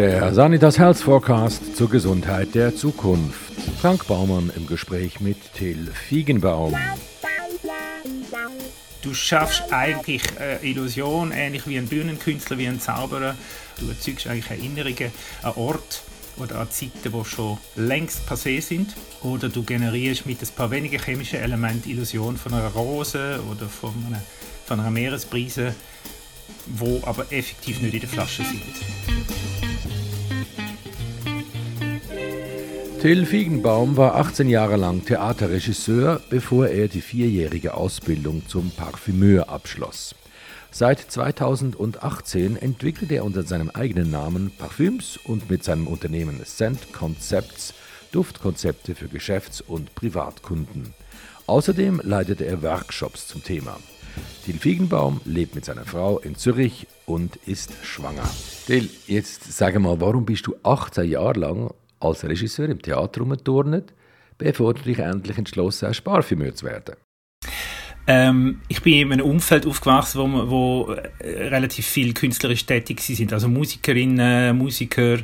Der Sanitas Health Forecast zur Gesundheit der Zukunft. Frank Baumann im Gespräch mit Till Fiegenbaum. Du schaffst eigentlich eine Illusion, ähnlich wie ein Bühnenkünstler, wie ein Zauberer. Du erzeugst eigentlich Erinnerungen an Ort oder an Zeiten, die schon längst passé sind. Oder du generierst mit ein paar wenigen chemischen Elementen Illusion von einer Rose oder von einer, von einer Meeresbrise, wo aber effektiv nicht in der Flasche sind. Till Fiegenbaum war 18 Jahre lang Theaterregisseur, bevor er die vierjährige Ausbildung zum Parfümeur abschloss. Seit 2018 entwickelt er unter seinem eigenen Namen Parfüms und mit seinem Unternehmen Scent Concepts Duftkonzepte für Geschäfts- und Privatkunden. Außerdem leitet er Workshops zum Thema. Till Fiegenbaum lebt mit seiner Frau in Zürich und ist schwanger. Till, jetzt sag mal, warum bist du 18 Jahre lang als Regisseur im Theater rumgeturnt, bevor du dich endlich entschlossen hast, Parfümeur zu werden? Ähm, ich bin in einem Umfeld aufgewachsen, wo, wo äh, relativ viele künstlerisch tätig sind, also Musikerinnen, Musiker.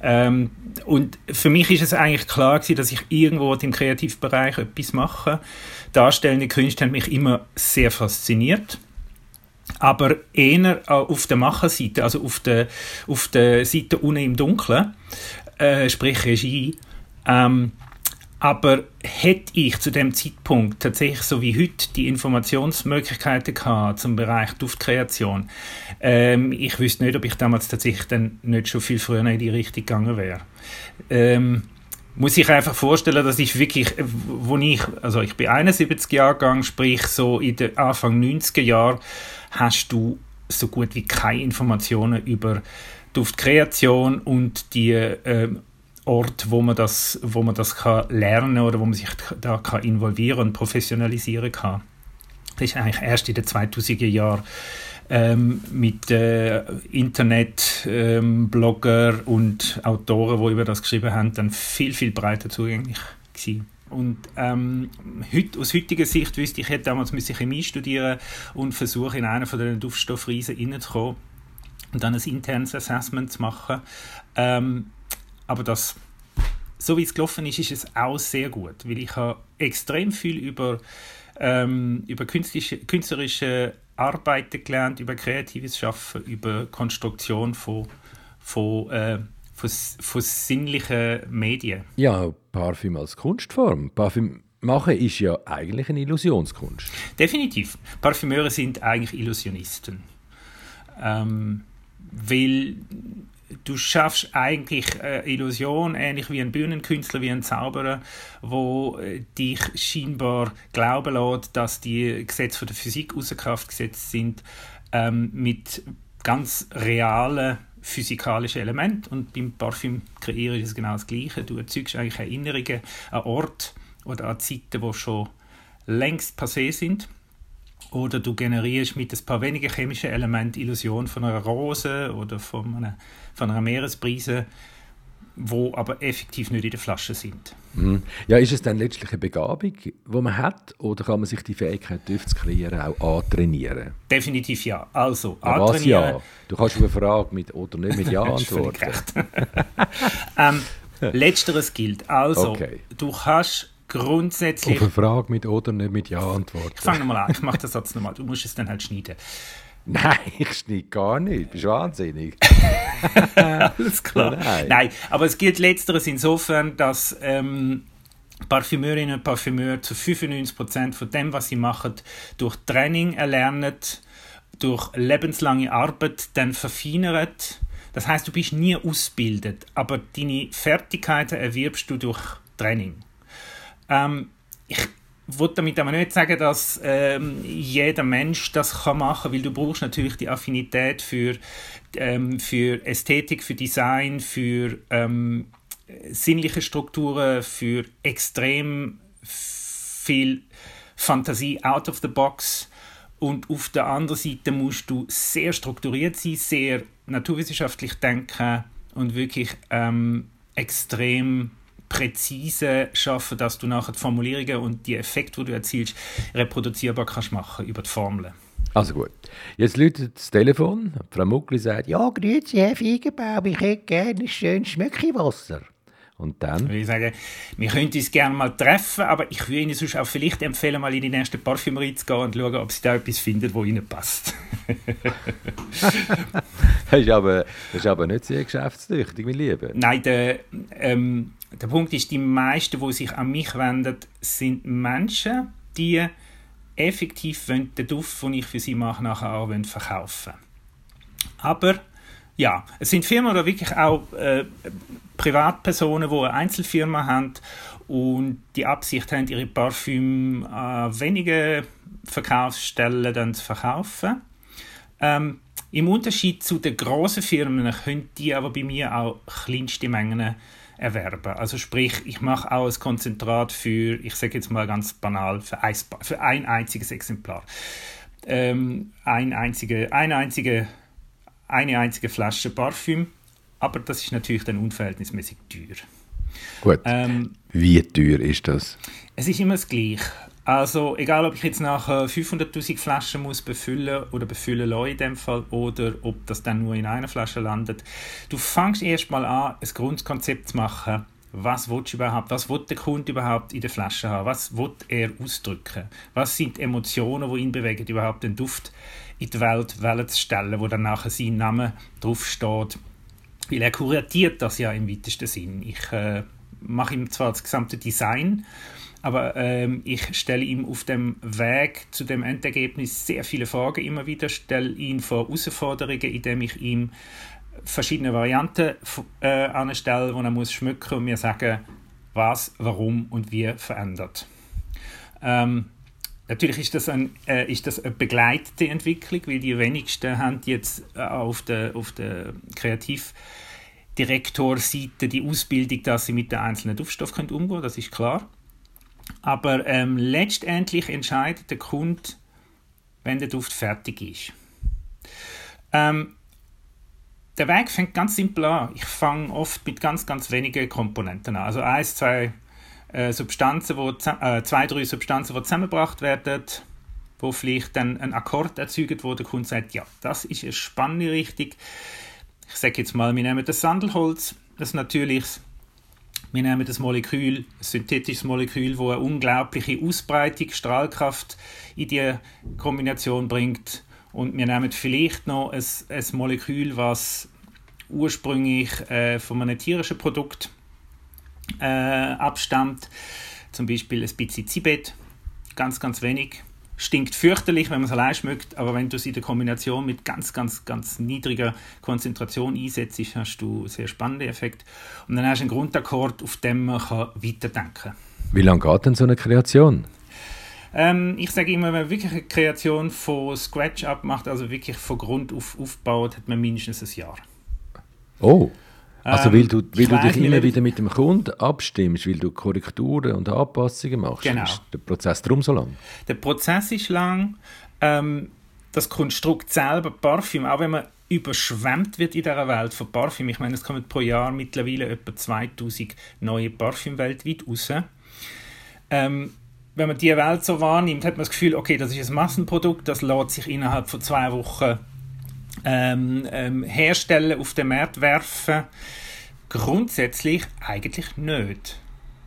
Ähm, und für mich ist es eigentlich klar gewesen, dass ich irgendwo im Kreativbereich etwas mache. Darstellende Künste haben mich immer sehr fasziniert. Aber eher auf der Macherseite, also auf der, auf der Seite unten im Dunkeln, äh, sprich Regie. Ähm, aber hätte ich zu dem Zeitpunkt tatsächlich so wie heute die Informationsmöglichkeiten gehabt zum Bereich Duftkreation, ähm, ich wüsste nicht, ob ich damals tatsächlich dann nicht schon viel früher in die Richtung gegangen wäre. Ähm, muss ich einfach vorstellen, dass ich wirklich, wo ich, also ich bin 71 Jahre gegangen, sprich so in den Anfang 90er Jahren, hast du so gut wie keine Informationen über Duftkreation und die ähm, Ort, wo man das, wo man das kann lernen oder wo man sich da kann involvieren und professionalisieren kann. Das ist eigentlich erst in den 2000er Jahren ähm, mit äh, Internet, ähm, und Autoren, die über das geschrieben haben, dann viel, viel breiter zugänglich gewesen. Und ähm, heut, aus heutiger Sicht wüsste ich, ich hätte damals Chemie studieren und versuchen, in einer von den Duftstoffriesen reinzukommen und dann ein internes Assessment zu machen. Ähm, aber das, so wie es gelaufen ist, ist es auch sehr gut, weil ich habe extrem viel über, ähm, über künstlerische, künstlerische Arbeiten gelernt, über kreatives Schaffen, über Konstruktion von, von, äh, von, von sinnlichen Medien. Ja, Parfüm als Kunstform. Parfüm machen ist ja eigentlich eine Illusionskunst. Definitiv. Parfümeure sind eigentlich Illusionisten. Ähm, weil du schaffst eigentlich eine Illusion, ähnlich wie ein Bühnenkünstler, wie ein Zauberer, wo äh, dich scheinbar glauben lässt, dass die Gesetze der Physik außer Kraft gesetzt sind, ähm, mit ganz realen physikalischen Elementen. Und beim Parfüm kreieren ist es genau das Gleiche. Du erzeugst eigentlich Erinnerungen an Orte oder an Zeiten, die schon längst passé sind oder du generierst mit ein paar wenigen chemischen Elementen Illusion von einer Rose oder von einer, von einer Meeresbrise, wo aber effektiv nicht in der Flasche sind. Mhm. Ja, ist es dann letztlich eine Begabung, die man hat, oder kann man sich die Fähigkeit, Düfte zu kreieren, auch antrainieren? Definitiv ja. Also, ja, was ja? Du kannst auf eine Frage mit oder nicht mit Ja antworten. ähm, letzteres gilt. Also, okay. du kannst grundsätzlich. Auf eine Frage mit oder nicht mit Ja antworten. Ich fange nochmal an, ich mache den Satz nochmal. Du musst es dann halt schneiden. Nein, ich schneide gar nicht. Du bist wahnsinnig. Alles klar. Nein. Nein. aber es gilt letzteres insofern, dass ähm, Parfümeurinnen und Parfümeure zu 95% von dem, was sie machen, durch Training erlernen, durch lebenslange Arbeit dann verfeinern. Das heißt, du bist nie ausgebildet, aber deine Fertigkeiten erwirbst du durch Training. Ähm, ich wollte damit aber nicht sagen, dass ähm, jeder Mensch das kann machen, weil du brauchst natürlich die Affinität für, ähm, für Ästhetik, für Design, für ähm, sinnliche Strukturen, für extrem viel Fantasie out of the box. Und auf der anderen Seite musst du sehr strukturiert sein, sehr naturwissenschaftlich denken und wirklich ähm, extrem präzise schaffen, dass du nachher die Formulierungen und die Effekte, die du erzielst, reproduzierbar kannst machen über die Formeln. Also gut. Jetzt läutet das Telefon. Frau Muckli sagt, ja, grüezi, Herr Feigenbaum, ich hätte gerne ein schönes Schmöckiwasser. Und dann? Ich sagen, wir könnten uns gerne mal treffen, aber ich würde Ihnen sonst auch vielleicht empfehlen, mal in die nächste Parfümerie zu gehen und schauen, ob Sie da etwas finden, wo Ihnen passt. das, ist aber, das ist aber nicht sehr geschäftstüchtig, mein Lieber. Nein, der, ähm, der Punkt ist, die meisten, die sich an mich wenden, sind Menschen, die effektiv den Duft, den ich für sie mache, nachher auch verkaufen Aber ja, es sind Firmen oder wirklich auch äh, Privatpersonen, die eine Einzelfirma haben und die Absicht haben, ihre Parfüm an wenige Verkaufsstellen dann zu verkaufen. Ähm, Im Unterschied zu den großen Firmen können die aber bei mir auch kleinste Mengen erwerben. Also sprich, ich mache auch ein Konzentrat für, ich sage jetzt mal ganz banal, für ein, für ein einziges Exemplar. Ähm, ein einzige, eine, einzige, eine einzige Flasche Parfüm, aber das ist natürlich dann unverhältnismäßig teuer. Gut. Ähm, Wie teuer ist das? Es ist immer das Gleiche. Also egal, ob ich jetzt nachher 500'000 Flaschen muss befüllen oder befüllen lasse in dem Fall oder ob das dann nur in einer Flasche landet. Du fängst erstmal an, ein Grundkonzept zu machen. Was willst du überhaupt? Was will der Kunde überhaupt in der Flasche haben? Was will er ausdrücken? Was sind die Emotionen, die ihn bewegen, überhaupt den Duft in die Welt zu stellen, wo dann nachher sein Name draufsteht? Weil er kuratiert das ja im weitesten Sinn. Ich äh, mache ihm zwar das gesamte Design, aber ähm, ich stelle ihm auf dem Weg zu dem Endergebnis sehr viele Fragen immer wieder, stelle ihn vor Herausforderungen, indem ich ihm verschiedene Varianten äh, anstelle, wo er muss schmücken und mir sagen, was, warum und wie verändert. Ähm, natürlich ist das, ein, äh, ist das eine begleitete Entwicklung, weil die wenigsten haben jetzt äh, auf der, auf der Kreativdirektorseite die Ausbildung, dass sie mit den einzelnen Duftstoffen umgehen können, das ist klar. Aber ähm, letztendlich entscheidet der Kunde, wenn der Duft fertig ist. Ähm, der Weg fängt ganz simpel an. Ich fange oft mit ganz, ganz wenigen Komponenten an. Also eins, zwei äh, Substanzen, wo, äh, zwei, drei Substanzen, die zusammengebracht werden, wo vielleicht dann ein Akkord erzeugt, wo der Kunde sagt, ja, das ist eine spannende Richtung. Ich sage jetzt mal, wir nehmen das Sandelholz, das natürliches wir nehmen das Molekül, ein synthetisches Molekül, das eine unglaubliche Ausbreitung, Strahlkraft in die Kombination bringt. Und wir nehmen vielleicht noch ein, ein Molekül, was ursprünglich äh, von einem tierischen Produkt äh, abstammt. Zum Beispiel ein bisschen Zibet, ganz, ganz wenig stinkt fürchterlich, wenn man es allein schmeckt, aber wenn du es in der Kombination mit ganz, ganz, ganz niedriger Konzentration einsetzt, hast du einen sehr spannenden Effekt. Und dann hast du einen Grundakkord, auf dem man kann weiterdenken kann. Wie lange geht denn so eine Kreation? Ähm, ich sage immer, wenn man wirklich eine Kreation von Scratch abmacht, also wirklich von Grund auf aufbaut, hat man mindestens ein Jahr. Oh. Also weil du, weil du dich immer wieder mit dem Kunden abstimmst, weil du Korrekturen und Anpassungen machst, genau. ist der Prozess darum so lang? Der Prozess ist lang. Ähm, das Konstrukt selber, Parfüm, auch wenn man überschwemmt wird in dieser Welt von Parfüm, ich meine, es kommen pro Jahr mittlerweile etwa 2000 neue Parfüm weltweit raus. Ähm, wenn man diese Welt so wahrnimmt, hat man das Gefühl, okay, das ist ein Massenprodukt, das lässt sich innerhalb von zwei Wochen ähm, ähm, herstellen, auf den Markt werfen? Grundsätzlich eigentlich nicht.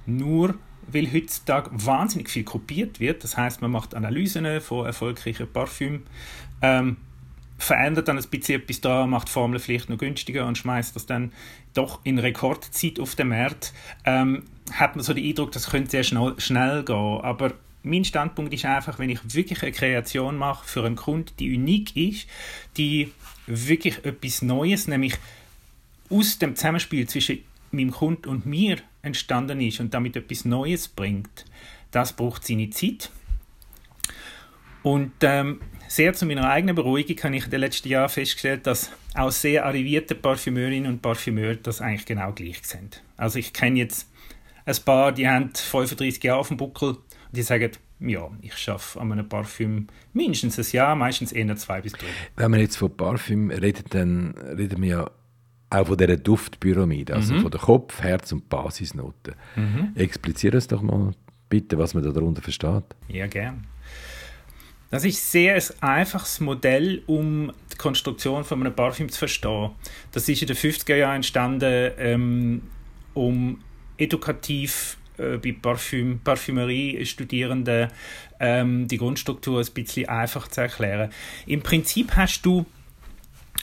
Nur weil heutzutage wahnsinnig viel kopiert wird. Das heißt, man macht Analysen von erfolgreichen Parfüm, ähm, verändert dann ein bisschen etwas da, macht Formel vielleicht noch günstiger und schmeißt das dann doch in Rekordzeit auf den Markt. Ähm, hat man so den Eindruck, das könnte sehr schnell, schnell gehen. Aber mein Standpunkt ist einfach, wenn ich wirklich eine Kreation mache für einen Kunden, die unik ist, die wirklich etwas Neues, nämlich aus dem Zusammenspiel zwischen meinem Kunden und mir entstanden ist und damit etwas Neues bringt, das braucht seine Zeit. Und ähm, sehr zu meiner eigenen Beruhigung habe ich in den letzten Jahren festgestellt, dass auch sehr arrivierte Parfümeurinnen und Parfümeure das eigentlich genau gleich sind. Also ich kenne jetzt ein paar, die haben 35 Jahre auf dem Buckel die sagen, ja, ich schaffe an einem Parfüm mindestens ein Jahr, meistens eher zwei bis drei. Wenn man jetzt von Parfüm redet, dann reden wir ja auch von dieser Duftpyramide, also mhm. von der Kopf-, Herz- und Basisnoten. Mhm. Expliziere es doch mal bitte, was man darunter versteht. Ja, gern. Das ist sehr ein einfaches Modell, um die Konstruktion von einem Parfüm zu verstehen. Das ist in den 50er Jahren entstanden, ähm, um edukativ äh, bei Parfüm, Parfümerie-Studierenden ähm, die Grundstruktur ein bisschen einfach zu erklären. Im Prinzip hast du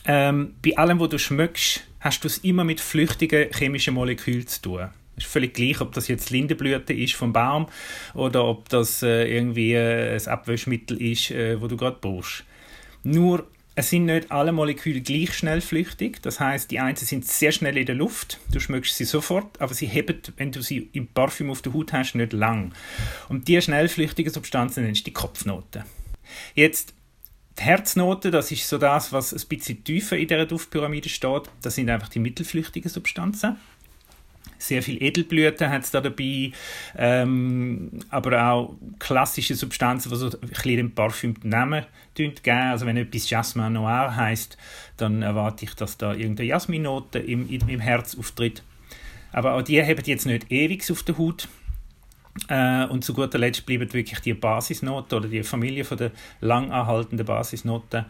ähm, bei allem, was du schmückst, hast du es immer mit flüchtigen chemischen Molekülen zu tun. Es ist völlig gleich, ob das jetzt Lindenblüte ist vom Baum oder ob das äh, irgendwie äh, ein Abwäschmittel ist, äh, wo du gerade brauchst. Nur es sind nicht alle Moleküle gleich schnell flüchtig. Das heißt, die einen sind sehr schnell in der Luft. Du schmeckst sie sofort, aber sie heben, wenn du sie im Parfüm auf der Haut hast, nicht lang. Und diese schnellflüchtigen Substanzen nennst du die Kopfnoten. Jetzt die Herznote, das ist so das, was ein bisschen tiefer in der Duftpyramide steht. Das sind einfach die mittelflüchtigen Substanzen sehr viel Edelblüten hat es da dabei, ähm, aber auch klassische Substanzen, die so ein bisschen den Namen geben. Also wenn etwas Jasmin Noir heißt, dann erwarte ich, dass da irgendeine Jasminnote im, im Herz auftritt. Aber auch die haben jetzt nicht ewig auf der Haut. Äh, und zu guter Letzt bleiben wirklich die Basisnoten oder die Familie von der lang anhaltenden Basisnoten.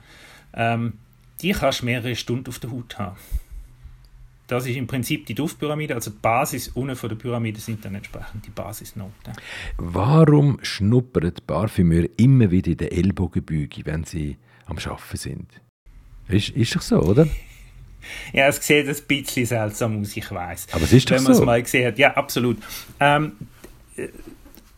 Ähm, die kannst du mehrere Stunden auf der Haut haben. Das ist im Prinzip die Duftpyramide, also die Basis unten von der Pyramide sind dann entsprechend die Basisnoten. Warum schnuppern die Parfümeure immer wieder in den Ellbogenbüge, wenn sie am Arbeiten sind? Ist, ist doch so, oder? Ja, es sieht ein bisschen seltsam aus, ich weiß. Aber es ist doch Wenn man so. es mal gesehen hat, ja, absolut. Ähm, die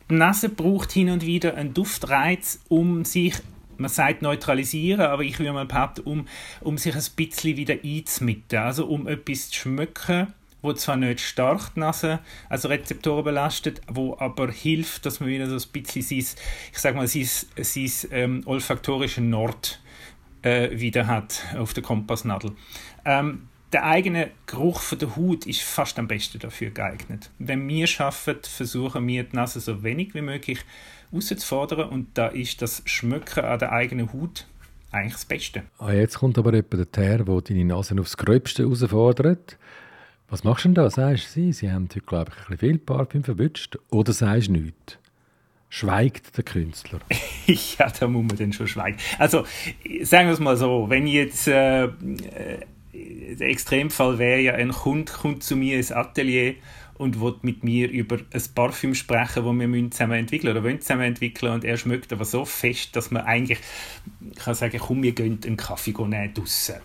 Nase braucht hin und wieder einen Duftreiz, um sich man sagt neutralisieren, aber ich würde mal behaupten, um, um sich ein bisschen wieder einzumitten, also um etwas zu schmücken, wo zwar nicht stark die Nase, also Rezeptoren belastet, wo aber hilft, dass man wieder so ein bisschen sein, ich sag mal, sein, sein ähm, olfaktorische Nord äh, wieder hat auf der Kompassnadel. Ähm, der eigene Geruch von der Haut ist fast am besten dafür geeignet. Wenn wir schaffen, versuchen wir die Nase so wenig wie möglich herauszufordern und da ist das Schmücken an der eigenen Haut eigentlich das Beste. Ah, jetzt kommt aber jemand daher, der deine Nase aufs Gröbste herausfordert. Was machst du denn da? Sagst du, sie, sie haben heute, glaube ich, ein bisschen viel Parfüm verwünscht? Oder sagst du nichts? Schweigt der Künstler? ja, da muss man dann schon schweigen. Also, sagen wir es mal so, wenn jetzt äh, der Extremfall wäre ja, ein Kunde kommt zu mir ins Atelier und will mit mir über ein Parfüm sprechen, das wir zusammen entwickeln oder wollen zusammen entwickeln und er schmeckt aber so fest, dass man eigentlich kann sagen, komm, wir gehen einen Kaffee nehmen draussen.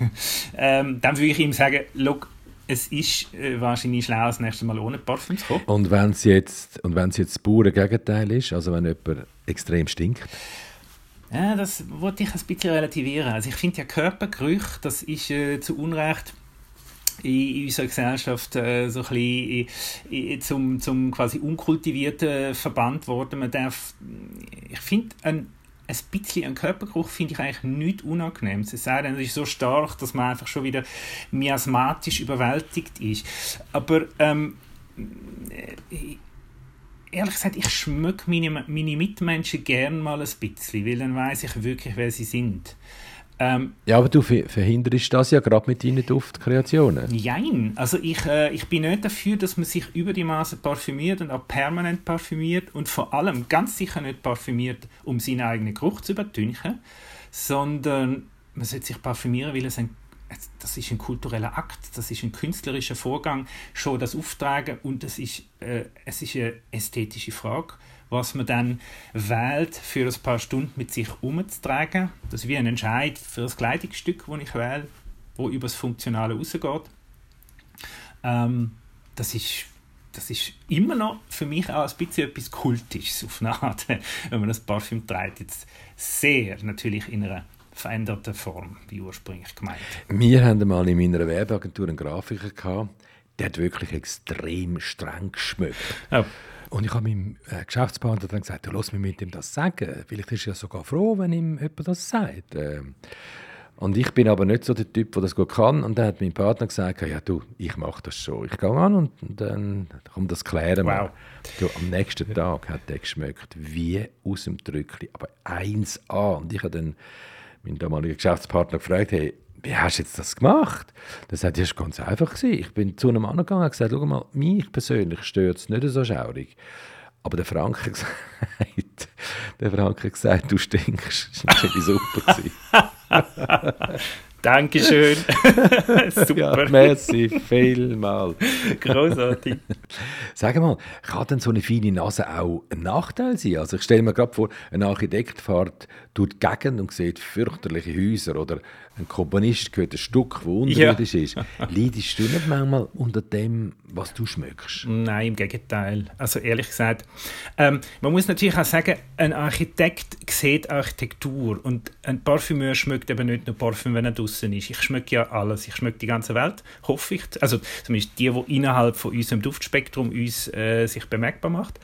ähm, dann würde ich ihm sagen, look, es ist äh, wahrscheinlich schlau, das nächste Mal ohne Parfüm zu kommen. Und wenn es jetzt, und wenn es jetzt das pure Gegenteil ist, also wenn jemand extrem stinkt? Ja, das wollte ich ein bisschen relativieren. Also ich finde ja Körpergerüche, das ist äh, zu Unrecht in unserer Gesellschaft äh, so ein bisschen zum, zum quasi unkultivierten Verband worden. Man darf, ich finde, ein, ein bisschen ein Körpergeruch finde ich eigentlich nicht unangenehm. Es sei denn, es ist so stark, dass man einfach schon wieder miasmatisch überwältigt ist. Aber ähm, ehrlich gesagt, ich schmücke meine, meine Mitmenschen gerne mal ein bisschen, weil dann weiß ich wirklich, wer sie sind. Ähm, ja, aber du verhinderst das ja gerade mit deinen Duftkreationen. Nein, also ich, äh, ich bin nicht dafür, dass man sich über die Maße parfümiert und auch permanent parfümiert und vor allem ganz sicher nicht parfümiert, um seinen eigenen Geruch zu übertünchen, sondern man sollte sich parfümieren, weil es ein das ist ein kultureller Akt, das ist ein künstlerischer Vorgang, schon das Auftragen und das ist, äh, es ist eine ästhetische Frage was man dann wählt, für ein paar Stunden mit sich umzutragen. Das ist wie ein Entscheid für das Kleidungsstück, das ich wähle, wo über das Funktionale rausgeht. Ähm, das ist das ist immer noch für mich auch ein bisschen etwas Kultisches auf eine Art, wenn man das Parfüm trägt. Jetzt sehr natürlich in einer veränderten Form, wie ursprünglich gemeint. Wir hatten mal in meiner Werbeagentur einen Grafiker, gehabt, der hat wirklich extrem streng geschmückt. Oh. Und ich habe meinem äh, Geschäftspartner dann gesagt, lass mich mit ihm das sagen. Vielleicht ist er ja sogar froh, wenn ihm jemand das sagt. Ähm, und ich bin aber nicht so der Typ, der das gut kann. Und dann hat mein Partner gesagt, ja du, ich mache das schon. Ich gehe an und dann kommt das klären wow. Du, am nächsten Tag hat er geschmeckt wie aus dem Drückli, aber 1A. Und ich habe dann meinen damaligen Geschäftspartner gefragt, hey, wie hast du jetzt das gemacht? Das hat ist ganz einfach gewesen. Ich bin zu einem Mann gegangen und gesagt, schau mal, mich persönlich stört es nicht so schaurig. Aber der Frank hat gesagt, der Frank hat gesagt du stinkst. Das war super. Dankeschön. Super. Ja, merci, vielmal. Großartig. Sag mal, kann denn so eine feine Nase auch ein Nachteil sein? Also ich stelle mir gerade vor, ein Architekt fährt durch die Gegend und sieht fürchterliche Häuser oder ein Komponist gehört ein Stück, das unterirdisch ja. ist. Leidest du nicht manchmal unter dem, was du schmückst? Nein, im Gegenteil. Also ehrlich gesagt, ähm, man muss natürlich auch sagen, ein Architekt sieht Architektur und ein Parfümeur schmückt eben nicht nur Parfüm, wenn er draußen ist. Ich schmücke ja alles. Ich schmücke die ganze Welt, hoffe ich. Also zumindest die, die innerhalb von unserem Duftspektrum uns äh, sich bemerkbar macht.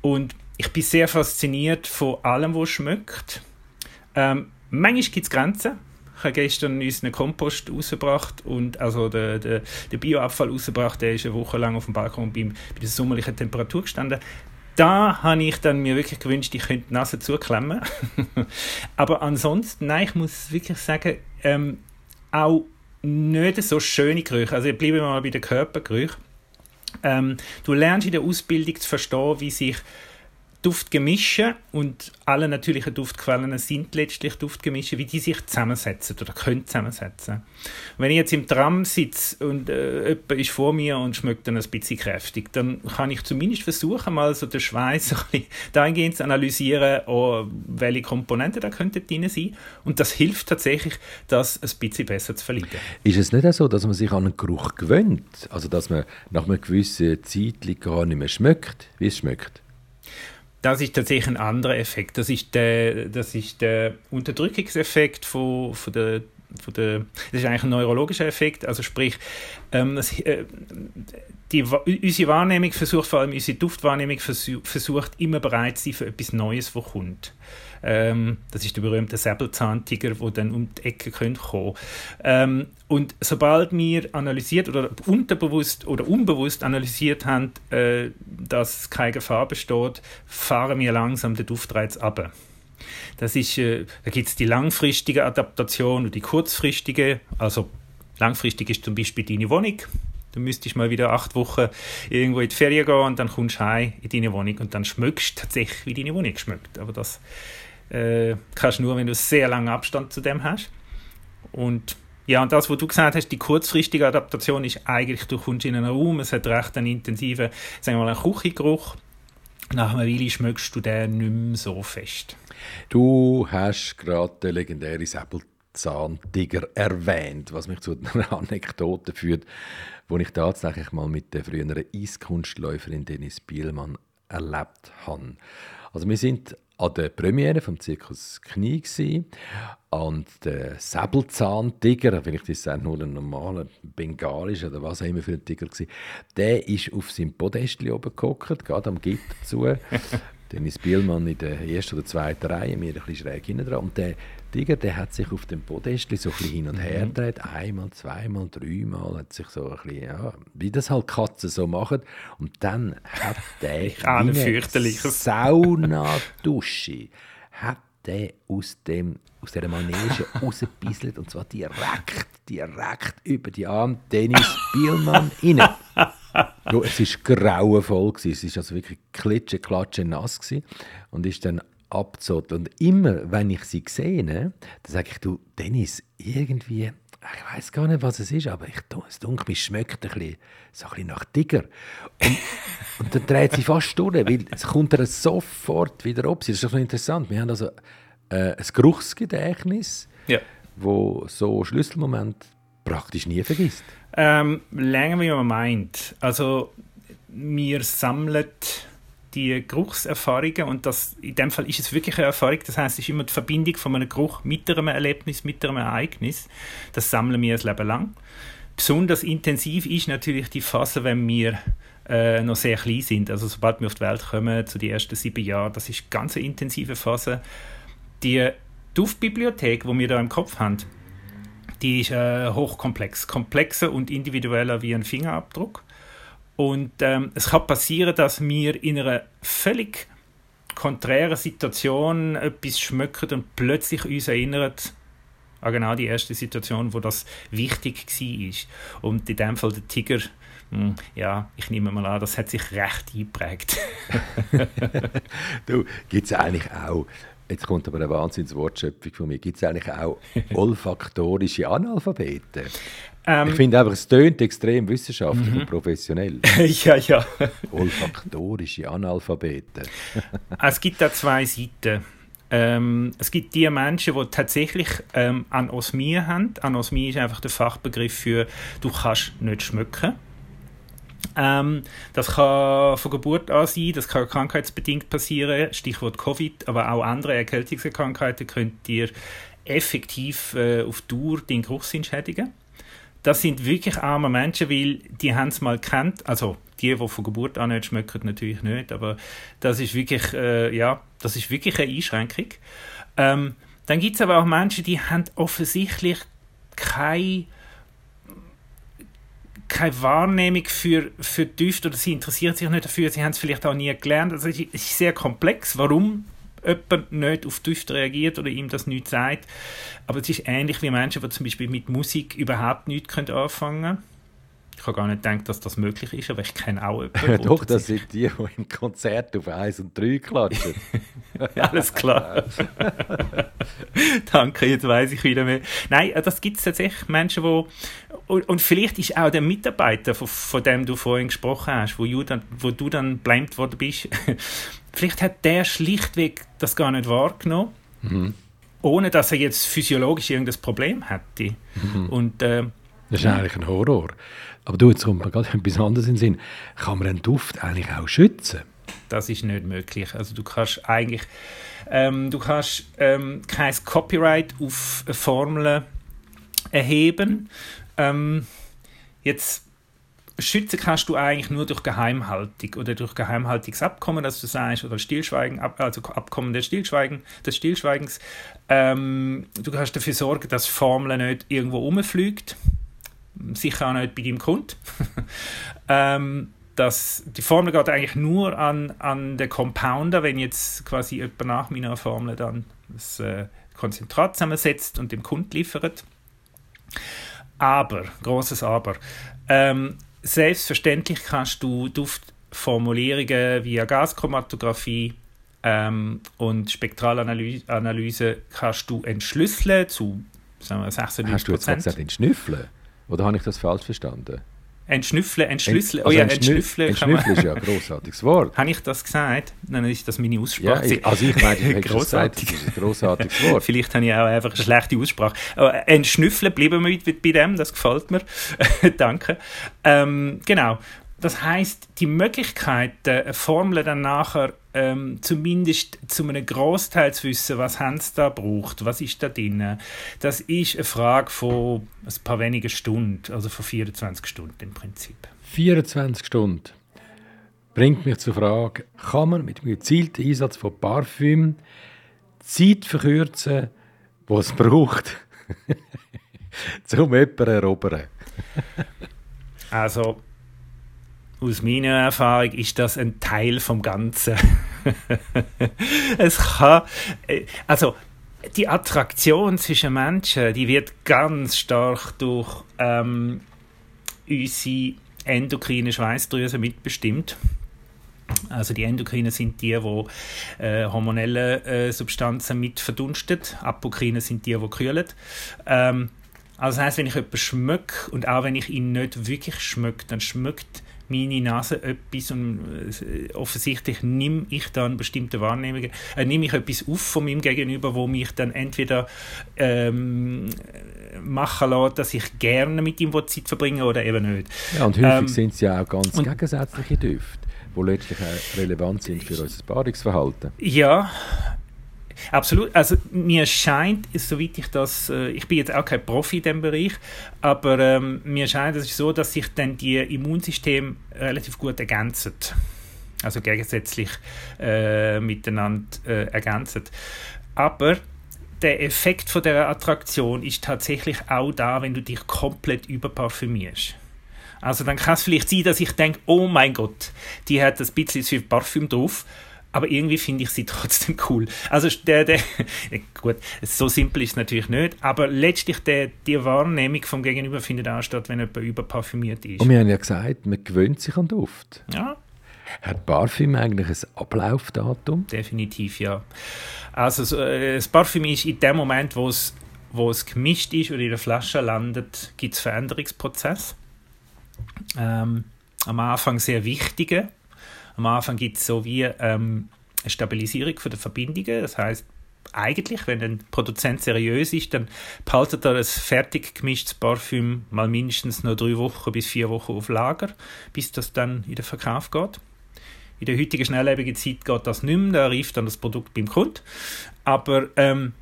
Und ich bin sehr fasziniert von allem, was schmückt. Ähm, manchmal gibt es Grenzen ich habe gestern unseren Kompost rausgebracht und also den, den, den Bioabfall rausgebracht. Der ist eine Woche lang auf dem Balkon bei, bei der sommerlichen Temperatur gestanden. Da habe ich dann mir wirklich gewünscht, ich könnte die Nase zuklemmen. Aber ansonsten, nein, ich muss wirklich sagen, ähm, auch nicht so schöne Gerüche. Also bleiben wir mal bei den Körpergerüchen. Ähm, du lernst in der Ausbildung zu verstehen, wie sich Duftgemische und alle natürlichen Duftquellen sind letztlich Duftgemische, wie die sich zusammensetzen oder können zusammensetzen. Wenn ich jetzt im Tram sitze und äh, jemand ist vor mir und schmeckt dann ein bisschen kräftig, dann kann ich zumindest versuchen, mal so den Schweiß ein bisschen dahingehend zu analysieren, oh, welche Komponenten da könnten drin sein. Und das hilft tatsächlich, das ein bisschen besser zu verlieben. Ist es nicht so, dass man sich an einen Geruch gewöhnt? Also, dass man nach einer gewissen Zeit gar nicht mehr schmeckt, wie es schmeckt? Das ist tatsächlich ein anderer Effekt. Das ist der, das ist der Unterdrückungseffekt von, von der von der, das ist eigentlich ein neurologischer Effekt, also sprich, ähm, das, äh, die, unsere Wahrnehmung versucht, vor allem unsere Duftwahrnehmung versucht, immer bereit zu sein für etwas Neues, was kommt. Ähm, das ist der berühmte Säbelzahntiger, der dann um die Ecke kommen könnte. Ähm, und sobald wir analysiert oder unterbewusst oder unbewusst analysiert haben, äh, dass keine Gefahr besteht, fahren wir langsam den Duftreiz ab. Das ist, äh, da gibt es die langfristige Adaptation und die kurzfristige. Also langfristig ist zum Beispiel deine Wohnung. Du müsstest mal wieder acht Wochen irgendwo in die Ferien gehen und dann kommst du heim in deine Wohnung und dann schmückst tatsächlich, wie deine Wohnung schmeckt. Aber das äh, kannst nur, wenn du sehr langen Abstand zu dem hast. Und ja, und das, was du gesagt hast, die kurzfristige Adaptation ist eigentlich, du kommst in einen Raum, es hat recht einen intensiven, sagen wir mal, einen Küchengeruch. Nach einer Weile schmeckst du den nicht mehr so fest. Du hast gerade den legendären Säbelzahntiger erwähnt, was mich zu einer Anekdote führt, wo ich tatsächlich mal mit der früheren Eiskunstläuferin Dennis Bielmann erlebt habe. Also wir sind an der Premiere vom Zirkus Knie gewesen. und der Säbelzahntiger, vielleicht ist es nur ein normaler bengalischer oder was auch immer für ein Tiger gewesen, der ist auf seinem Podest oben gehockt, gerade am Gitter zu. Dennis Bielmann in der ersten oder zweiten Reihe, mir ein bisschen schräg hinten dran. Und der Tiger, der hat sich auf dem Podest so ein bisschen hin und her mhm. gedreht. Einmal, zweimal, dreimal. Hat sich so ein bisschen, ja, wie das halt Katzen so machen. Und dann hat der eine Saunadusche hat der aus, dem, aus dieser Manege rausgebisselt und zwar direkt, direkt über die Arme Dennis Bielmann rein. ja, es war grauenvoll. Es war also wirklich klitsche, klatsche nass gewesen und ist dann abgezogen. Und immer, wenn ich sie sehe, dann sage ich, du, Dennis, irgendwie, ich weiß gar nicht, was es ist, aber ich, es dunkelt, mich schmeckt ein bisschen, so ein bisschen nach Tiger. Und, und dann dreht sie fast durch, weil es kommt ihr sofort wieder ab. Das ist doch so interessant. Wir haben also äh, ein Geruchsgedächtnis, ja. wo so Schlüsselmoment praktisch nie vergisst. Ähm, länger wie man meint. Also wir sammeln die Geruchserfahrungen und das, in dem Fall ist es wirklich eine Erfahrung, das heißt, es ist immer die Verbindung von einem Geruch mit einem Erlebnis, mit einem Ereignis. Das sammeln wir ein Leben lang. Besonders intensiv ist natürlich die Phase, wenn wir äh, noch sehr klein sind. Also sobald wir auf die Welt kommen, zu den ersten sieben Jahren, das ist eine ganz intensive Phase. Die Duftbibliothek, die wir da im Kopf haben, die ist äh, hochkomplex. Komplexer und individueller wie ein Fingerabdruck. Und ähm, es kann passieren, dass wir in einer völlig konträren Situation etwas schmöcken und plötzlich uns erinnern an genau die erste Situation, wo das wichtig war. Und in dem Fall der Tiger hm, ja, ich nehme mal an, das hat sich recht eingeprägt. du, gibt es eigentlich auch, jetzt kommt aber eine Wahnsinns-Wortschöpfung von mir, gibt es eigentlich auch olfaktorische Analphabeten? Ähm, ich finde einfach, es tönt extrem wissenschaftlich und mhm. professionell. ja, ja. Olfaktorische Analphabeten. es gibt da zwei Seiten. Ähm, es gibt die Menschen, die tatsächlich ähm, Anosmie haben. Anosmie ist einfach der Fachbegriff für du kannst nicht schmecken. Ähm, das kann von Geburt an sein, das kann krankheitsbedingt passieren, Stichwort Covid, aber auch andere Erkältungskrankheiten können dir effektiv äh, auf Dauer den Geruchssinn schädigen das sind wirklich arme Menschen, weil die haben es mal kennt, also die, die von Geburt an nicht schmecken, natürlich nicht, aber das ist wirklich, äh, ja, das ist wirklich eine Einschränkung. Ähm, dann gibt es aber auch Menschen, die haben offensichtlich keine keine Wahrnehmung für, für Düfte oder sie interessieren sich nicht dafür, sie haben es vielleicht auch nie gelernt. Also es ist sehr komplex, warum jemand nicht auf Düfte reagiert oder ihm das nicht sagt. Aber es ist ähnlich wie Menschen, die zum Beispiel mit Musik überhaupt nichts anfangen können. Ich habe gar nicht gedacht, dass das möglich ist, aber ich kenne auch jemanden. Doch, das sind die, die im Konzert auf 1 und 3 klatschen. Alles klar. Danke, jetzt weiß ich wieder mehr. Nein, das gibt es tatsächlich Menschen, die und, und, vielleicht ist auch der Mitarbeiter, von, von dem du vorhin gesprochen hast, wo, du dann, wo du dann blamed worden bist, vielleicht hat der schlichtweg das gar nicht wahrgenommen, mhm. ohne dass er jetzt physiologisch irgendein Problem hätte. Mhm. Und, äh, das ist eigentlich ein Horror. Aber du, jetzt kommt mir gerade etwas anderes in den Sinn. Kann man einen Duft eigentlich auch schützen? Das ist nicht möglich. Also du kannst eigentlich ähm, du kannst ähm, kein Copyright auf Formeln erheben. Ähm, jetzt schützen kannst du eigentlich nur durch Geheimhaltung oder durch Geheimhaltungsabkommen, dass du sagst, oder Stillschweigen, also Abkommen des, Stillschweigen, des Stillschweigens. Ähm, du kannst dafür sorgen, dass Formel nicht irgendwo rumfliegt. Sicher auch nicht bei deinem Kunden. ähm, dass die Formel geht eigentlich nur an, an den Compounder, wenn jetzt quasi jemand nach meiner Formel dann das äh, Konzentrat zusammensetzt und dem Kunden liefert. Aber, großes Aber, ähm, selbstverständlich kannst du Duftformulierungen via Gaschromatographie ähm, und Spektralanalyse kannst du entschlüsseln zu sagen wir, 96 Hast du jetzt gesagt entschnüffeln? Oder habe ich das falsch verstanden? Entschnüffeln, entschlüsseln. Also oh ja, entschnüffeln. Entschnüffeln ist ja ein großartiges Wort. Habe ich das gesagt? Dann ist das meine Aussprache. Ja, ich, also ich meine, du großartig. das ist ein großartiges Wort. Vielleicht habe ich auch einfach eine schlechte Aussprache. Aber entschnüffeln, bleiben wir bei dem, das gefällt mir. Danke. Ähm, genau. Das heißt, die Möglichkeit, eine Formel dann nachher ähm, zumindest zu einem Großteil zu wissen, was haben sie da braucht, was ist da drin, das ist eine Frage von ein paar wenigen Stunden, also von 24 Stunden im Prinzip. 24 Stunden bringt mich zur Frage, kann man mit einem gezielten Einsatz von Parfüm Zeit verkürzen, die es braucht, um jemanden zu erobern? also aus meiner Erfahrung ist das ein Teil vom Ganzen. es kann, äh, also die Attraktion zwischen Menschen, die wird ganz stark durch ähm, unsere endokrine Schweißdrüse mitbestimmt. Also die Endokrine sind die, die äh, hormonelle äh, Substanzen mit verdunstet. Apokrine sind die, die kühlen. Ähm, also das heißt, wenn ich jemanden schmecke und auch wenn ich ihn nicht wirklich schmecke, dann schmeckt meine Nase etwas und äh, offensichtlich nehme ich dann bestimmte Wahrnehmungen, äh, nehme ich etwas auf von meinem Gegenüber, wo mich dann entweder ähm, machen lässt, dass ich gerne mit ihm Zeit verbringen oder eben nicht. Ja, und häufig ähm, sind es ja auch ganz gegensätzliche Düfte, die letztlich auch relevant sind für unser Paarungsverhalten. Ja, Absolut. Also mir scheint, soweit ich das, äh, ich bin jetzt auch kein Profi in diesem Bereich, aber ähm, mir scheint es so, dass sich dann die Immunsystem relativ gut ergänzen. Also gegensätzlich äh, miteinander äh, ergänzen. Aber der Effekt von der Attraktion ist tatsächlich auch da, wenn du dich komplett überparfümierst. Also dann kann es vielleicht sein, dass ich denke, oh mein Gott, die hat ein bisschen zu viel Parfüm drauf aber irgendwie finde ich sie trotzdem cool. Also der, der gut, so simpel ist es natürlich nicht, aber letztlich der, die Wahrnehmung vom Gegenüber findet auch statt, wenn jemand überparfümiert ist. Und wir haben ja gesagt, man gewöhnt sich an Duft. Ja. Hat Parfüm eigentlich ein Ablaufdatum? Definitiv, ja. Also äh, das Parfüm ist in dem Moment, wo es, wo es gemischt ist oder in der Flasche landet, gibt es Veränderungsprozess. Ähm, am Anfang sehr wichtige. Am Anfang gibt es so wie ähm, eine Stabilisierung der Verbindungen. Das heißt, eigentlich, wenn ein Produzent seriös ist, dann behaltet er ein fertig gemischtes Parfüm mal mindestens noch drei Wochen bis vier Wochen auf Lager, bis das dann in den Verkauf geht. In der heutigen schnelllebigen Zeit geht das nicht mehr, da reift dann das Produkt beim Kunden. Aber ähm,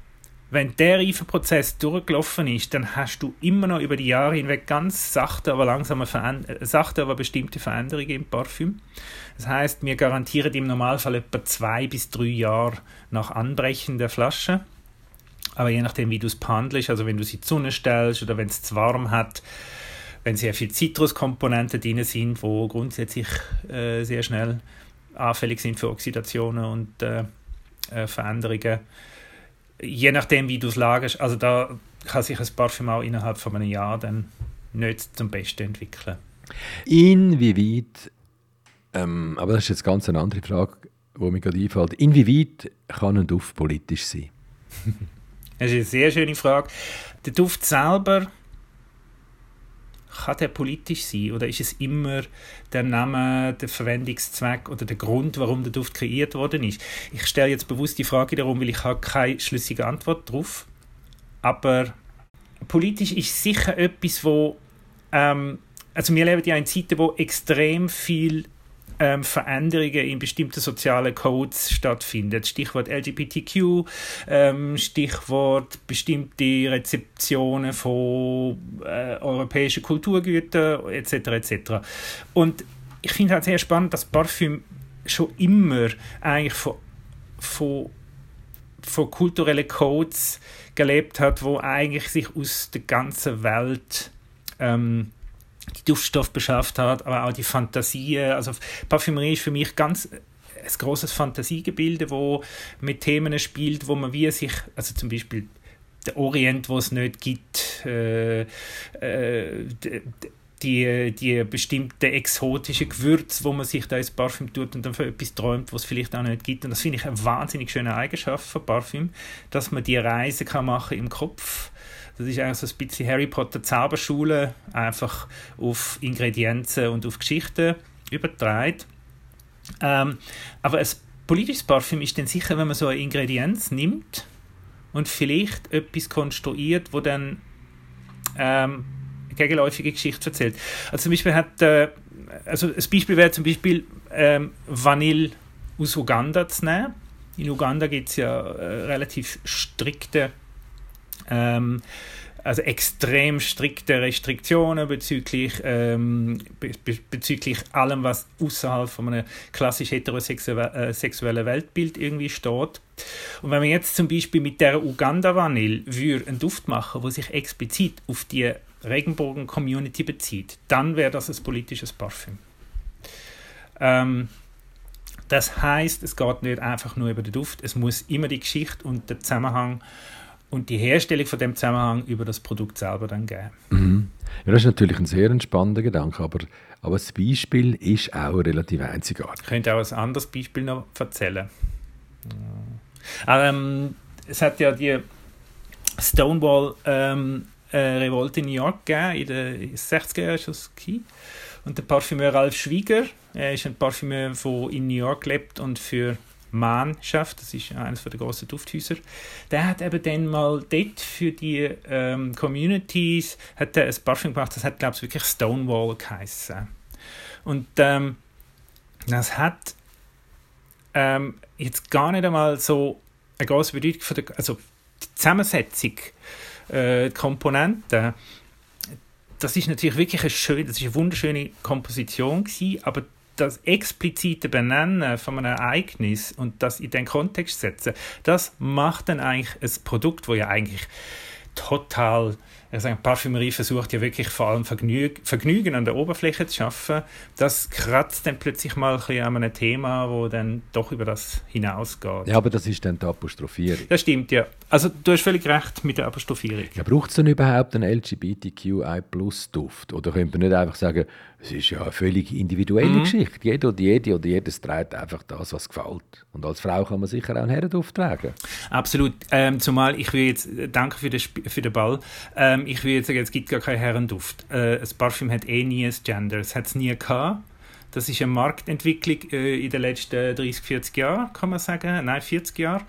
wenn der Reifenprozess durchgelaufen ist, dann hast du immer noch über die Jahre hinweg ganz sachte, aber langsame sachte, aber bestimmte Veränderungen im Parfüm. Das heißt, wir garantieren im Normalfall etwa zwei bis drei Jahre nach Anbrechen der Flasche. Aber je nachdem, wie du es behandelst, also wenn du sie Sonne stellst oder wenn es zu warm hat, wenn sehr viele Zitruskomponenten drin sind, wo grundsätzlich äh, sehr schnell anfällig sind für Oxidationen und äh, äh, Veränderungen, je nachdem, wie du es lagerst, also da kann sich ein Parfüm auch innerhalb von einem Jahr dann nicht zum Besten entwickeln. Inwieweit, ähm, aber das ist jetzt ganz eine andere Frage, die mir gerade einfällt, inwieweit kann ein Duft politisch sein? das ist eine sehr schöne Frage. Der Duft selber kann der politisch sein oder ist es immer der Name, der Verwendungszweck oder der Grund, warum der Duft kreiert worden ist? Ich stelle jetzt bewusst die Frage darum, weil ich habe keine schlüssige Antwort darauf. Aber politisch ist sicher etwas, wo ähm, also wir leben ja in Zeiten, wo extrem viel ähm, Veränderungen in bestimmten sozialen Codes stattfinden. Stichwort LGBTQ, ähm, Stichwort bestimmte Rezeptionen von äh, europäischen Kulturgütern etc. etc. Und ich finde halt sehr spannend, dass Parfüm schon immer eigentlich von, von, von kulturellen Codes gelebt hat, wo eigentlich sich aus der ganzen Welt ähm, die Duftstoff beschafft hat, aber auch die Fantasie. Also Parfümerie ist für mich ganz ein großes Fantasiegebilde, wo mit Themen spielt, wo man wie sich, also zum Beispiel der Orient, wo es nicht gibt, äh, äh, die, die bestimmte exotische Gewürz, wo man sich da ins Parfüm tut und dann für etwas träumt, was es vielleicht auch nicht gibt. Und das finde ich eine wahnsinnig schöne Eigenschaft von Parfüm, dass man die Reise kann machen im Kopf das ist eigentlich so ein bisschen Harry Potter Zauberschule, einfach auf Ingredienzen und auf Geschichten übertragen. Ähm, aber ein politisches Parfüm ist dann sicher, wenn man so eine Ingredienz nimmt und vielleicht etwas konstruiert, wo dann ähm, eine gegenläufige Geschichte erzählt. Also zum Beispiel hat, äh, also ein Beispiel wäre zum Beispiel ähm, Vanille aus Uganda zu nehmen. In Uganda gibt es ja äh, relativ strikte ähm, also extrem strikte Restriktionen bezüglich, ähm, be bezüglich allem, was außerhalb von einem klassisch heterosexuellen äh, Weltbild irgendwie steht. Und wenn man jetzt zum Beispiel mit der Uganda-Vanille einen Duft machen wo sich explizit auf die Regenbogen-Community bezieht, dann wäre das ein politisches Parfüm. Ähm, das heißt, es geht nicht einfach nur über den Duft, es muss immer die Geschichte und der Zusammenhang und die Herstellung von dem Zusammenhang über das Produkt selber dann geben. Mhm. Ja, das ist natürlich ein sehr entspannender Gedanke, aber, aber das Beispiel ist auch relativ einzigartig. Ich könnte auch ein anderes Beispiel noch erzählen. Ähm, es hat ja die Stonewall ähm, äh, Revolte in New York gegeben, in den 60er Jahren ist das Und der Parfümeur Ralf Schwieger, er ist ein Parfümeur, der in New York lebt und für Mannschaft, das ist eines der großen Dufthäuser, der hat eben dann mal dort für die ähm, Communities hat ein Parfüm gemacht, das hat glaube ich wirklich Stonewall geheißen. Und ähm, das hat ähm, jetzt gar nicht einmal so eine große Bedeutung für die, also die Zusammensetzung, äh, die Komponenten, das ist natürlich wirklich eine schöne, das ist eine wunderschöne Komposition gewesen, aber das explizite Benennen von einem Ereignis und das in den Kontext setzen, das macht dann eigentlich ein Produkt, wo ja eigentlich total sage, Parfümerie versucht ja wirklich vor allem Vergnüg Vergnügen an der Oberfläche zu schaffen. Das kratzt dann plötzlich mal ein bisschen an einem Thema, wo dann doch über das hinausgeht. Ja, aber das ist dann die Apostrophierung. Das stimmt, ja. Also du hast völlig recht mit der Apostrophierung. Ja, Braucht es denn überhaupt einen LGBTQI-Plus-Duft? Oder könnte man nicht einfach sagen, es ist ja eine völlig individuelle mhm. Geschichte. Jeder oder jede oder jedes trägt einfach das, was gefällt. Und als Frau kann man sicher auch einen Herrenduft tragen. Absolut. Ähm, zumal ich will jetzt, äh, danke für den, für den Ball, ähm, ich jetzt sagen, es gibt gar keinen Herrenduft. Äh, das Parfüm hat eh nie ein Gender. Es hat es nie gehabt. Das ist eine Marktentwicklung äh, in den letzten 30, 40 Jahren, kann man sagen. Nein, 40 Jahre.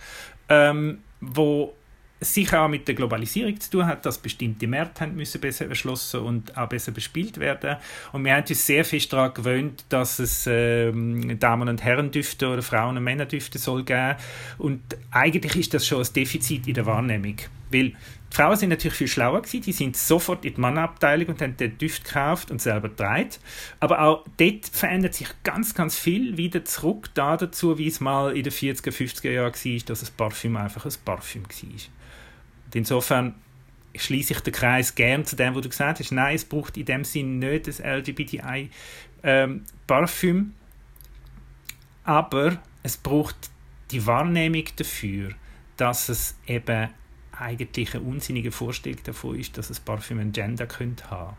Ähm, wo sicher auch mit der Globalisierung zu tun hat, dass bestimmte Märkte haben müssen besser erschlossen und auch besser bespielt werden. Und wir haben uns sehr fest daran gewöhnt, dass es ähm, Damen- und Herrendüfte oder Frauen- und Männerdüfte soll geben. Und eigentlich ist das schon ein Defizit in der Wahrnehmung. Weil Frauen sind natürlich viel schlauer gewesen, die sind sofort in die Mannabteilung und haben den Düft gekauft und selber gedreht. Aber auch dort verändert sich ganz, ganz viel wieder zurück da dazu, wie es mal in den 40er, 50er Jahren war, dass das Parfüm einfach ein Parfüm war insofern schließe ich den Kreis gern zu dem, was du gesagt hast. Nein, es braucht in dem Sinn nicht das LGBTI-Parfüm, ähm, aber es braucht die Wahrnehmung dafür, dass es eben eigentlich eine unsinnige Vorstellung davon ist, dass ein Parfüm ein Gender könnte haben.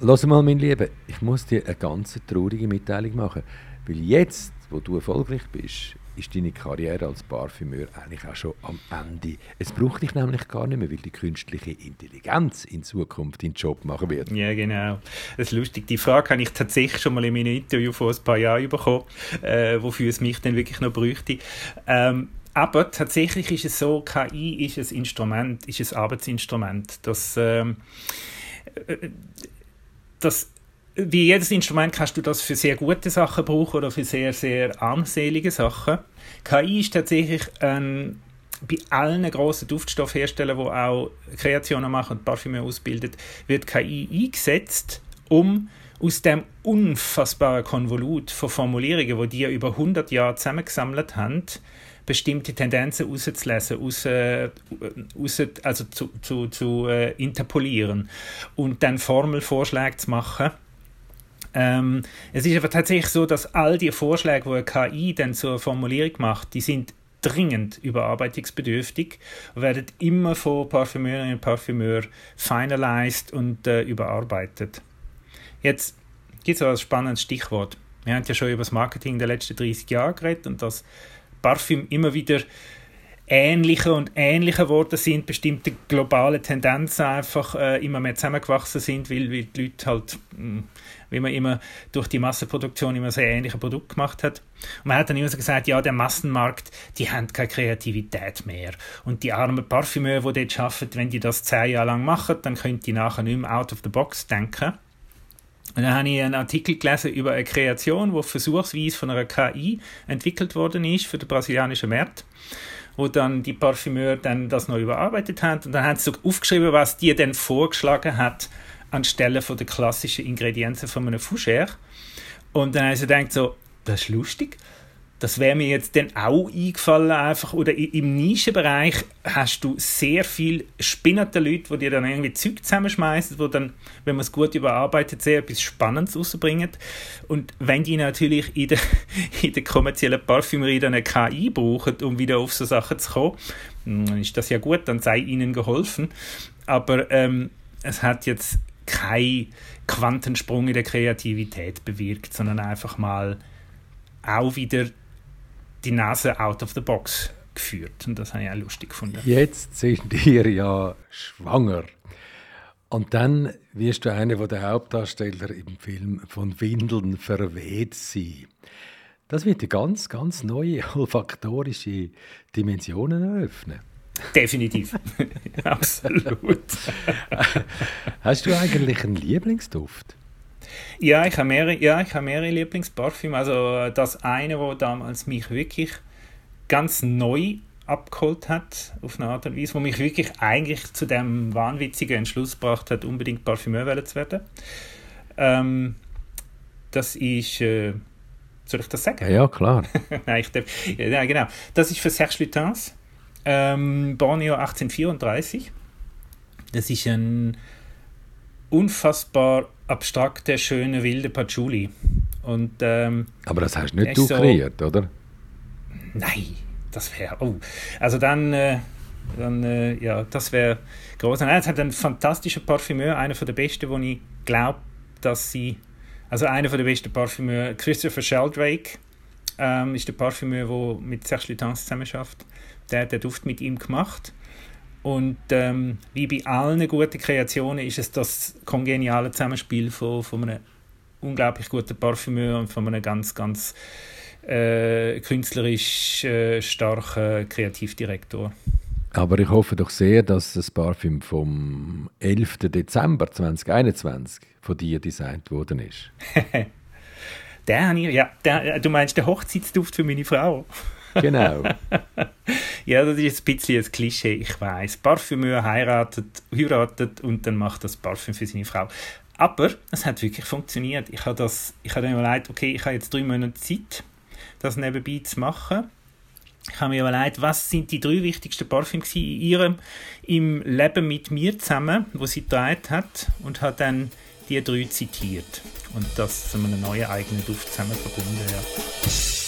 Lass mal, mein Lieber, ich muss dir eine ganz traurige Mitteilung machen, weil jetzt, wo du erfolgreich bist, ist deine Karriere als Parfümeur eigentlich auch schon am Ende. Es braucht dich nämlich gar nicht mehr, weil die künstliche Intelligenz in Zukunft deinen Job machen wird. Ja, genau. Das ist lustig. Die Frage habe ich tatsächlich schon mal in meinem Interview vor ein paar Jahren bekommen, äh, wofür es mich dann wirklich noch bräuchte. Ähm, aber tatsächlich ist es so, KI ist ein Instrument, ist ein Arbeitsinstrument, das, ähm, äh, das wie jedes Instrument kannst du das für sehr gute Sachen brauchen oder für sehr, sehr armselige Sachen. KI ist tatsächlich ein bei allen grossen Duftstoffherstellern, die auch Kreationen machen und Parfüme ausbilden, wird KI eingesetzt, um aus dem unfassbaren Konvolut von Formulierungen, die die über 100 Jahre zusammengesammelt haben, bestimmte Tendenzen rauszulesen, raus, äh, raus, also zu, zu, zu äh, interpolieren und dann Formelvorschläge zu machen, ähm, es ist aber tatsächlich so, dass all die Vorschläge, die eine KI dann zur Formulierung macht, die sind dringend überarbeitungsbedürftig und werden immer von Parfümeurinnen und Parfümeur finalized und äh, überarbeitet. Jetzt gibt es ein spannendes Stichwort. Wir haben ja schon über das Marketing der letzten 30 Jahre geredet und dass Parfüm immer wieder ähnlicher und ähnlicher geworden sind, bestimmte globale Tendenzen einfach äh, immer mehr zusammengewachsen sind, weil, weil die Leute halt, mh, hm, wie man immer durch die Massenproduktion immer sehr ähnliche Produkte gemacht hat. Und man hat dann immer so gesagt, ja, der Massenmarkt, die haben keine Kreativität mehr. Und die armen Parfümeure, die dort arbeiten, wenn die das zehn Jahre lang machen, dann können die nachher nicht mehr out of the box denken. Und dann habe ich einen Artikel gelesen über eine Kreation, die versuchsweise von einer KI entwickelt worden ist für den brasilianischen Markt wo dann die Parfümeur dann das noch überarbeitet haben und dann haben sie so aufgeschrieben, was die dann vorgeschlagen hat anstelle von der klassischen Ingredienzen von einem Fougère. Und dann haben sie gedacht so, das ist lustig das wäre mir jetzt dann auch eingefallen einfach. Oder im Nischenbereich hast du sehr viel spinnerte Leute, die dir dann irgendwie Zeug zusammenschmeißen, wo dann, wenn man es gut überarbeitet, sehr etwas Spannendes rausbringen. Und wenn die natürlich in der, in der kommerziellen Parfümerie dann eine KI brauchen, um wieder auf so Sachen zu kommen, dann ist das ja gut, dann sei ihnen geholfen. Aber ähm, es hat jetzt keinen Quantensprung in der Kreativität bewirkt, sondern einfach mal auch wieder die Nase out of the box geführt. Und das habe ich auch lustig gefunden. Jetzt sind ihr ja schwanger. Und dann wirst du einer der Hauptdarsteller im Film von Windeln verweht sein. Das wird dir ganz, ganz neue olfaktorische Dimensionen eröffnen. Definitiv. Absolut. Hast du eigentlich einen Lieblingsduft? Ja, ich habe mehrere, ja, ich habe mehrere Lieblingsparfüm. Also das eine, wo damals mich wirklich ganz neu abgeholt hat, auf eine Art und Weise, wo mich wirklich eigentlich zu dem wahnwitzigen Entschluss gebracht hat, unbedingt Parfümeur zu werden. Ähm, das ist, äh, soll ich das sagen? Ja, ja klar. Nein, ich darf, ja, genau. Das ist für Serge Lutens, ähm, Borneo 1834 Das ist ein unfassbar abstrakter, schöner, wilder Patchouli. Und, ähm, Aber das hast nicht du so, kreiert, oder? Nein, das wäre. Oh. Also dann, äh, dann äh, ja, das wäre groß. Es hat einen fantastischen Parfümeur, einer der besten, wo ich glaube, dass sie. Also einer der besten Parfümeur, Christopher Sheldrake, ähm, ist der Parfümeur, der mit Serge Lutens zusammenarbeitet. Der hat den Duft mit ihm gemacht. Und ähm, wie bei allen guten Kreationen ist es das kongeniale Zusammenspiel von, von einem unglaublich guten Parfümeur und von einem ganz, ganz äh, künstlerisch äh, starken Kreativdirektor. Aber ich hoffe doch sehr, dass das Parfüm vom 11. Dezember 2021 von dir designt worden ist. der habe ich, ja, der, du meinst den Hochzeitsduft für meine Frau? Genau. ja, das ist ein bisschen ein Klischee, ich weiß. Parfümeur heiratet, heiratet und dann macht das Parfüm für seine Frau. Aber es hat wirklich funktioniert. Ich habe, das, ich habe mir überlegt, okay, ich habe jetzt drei Monate Zeit, das nebenbei zu machen. Ich habe mir überlegt, was sind die drei wichtigsten Parfüms in ihrem im Leben mit mir zusammen, wo sie getragen hat und habe dann die drei zitiert und das zu einem neuen eigenen Duft zusammen verbunden. Ja.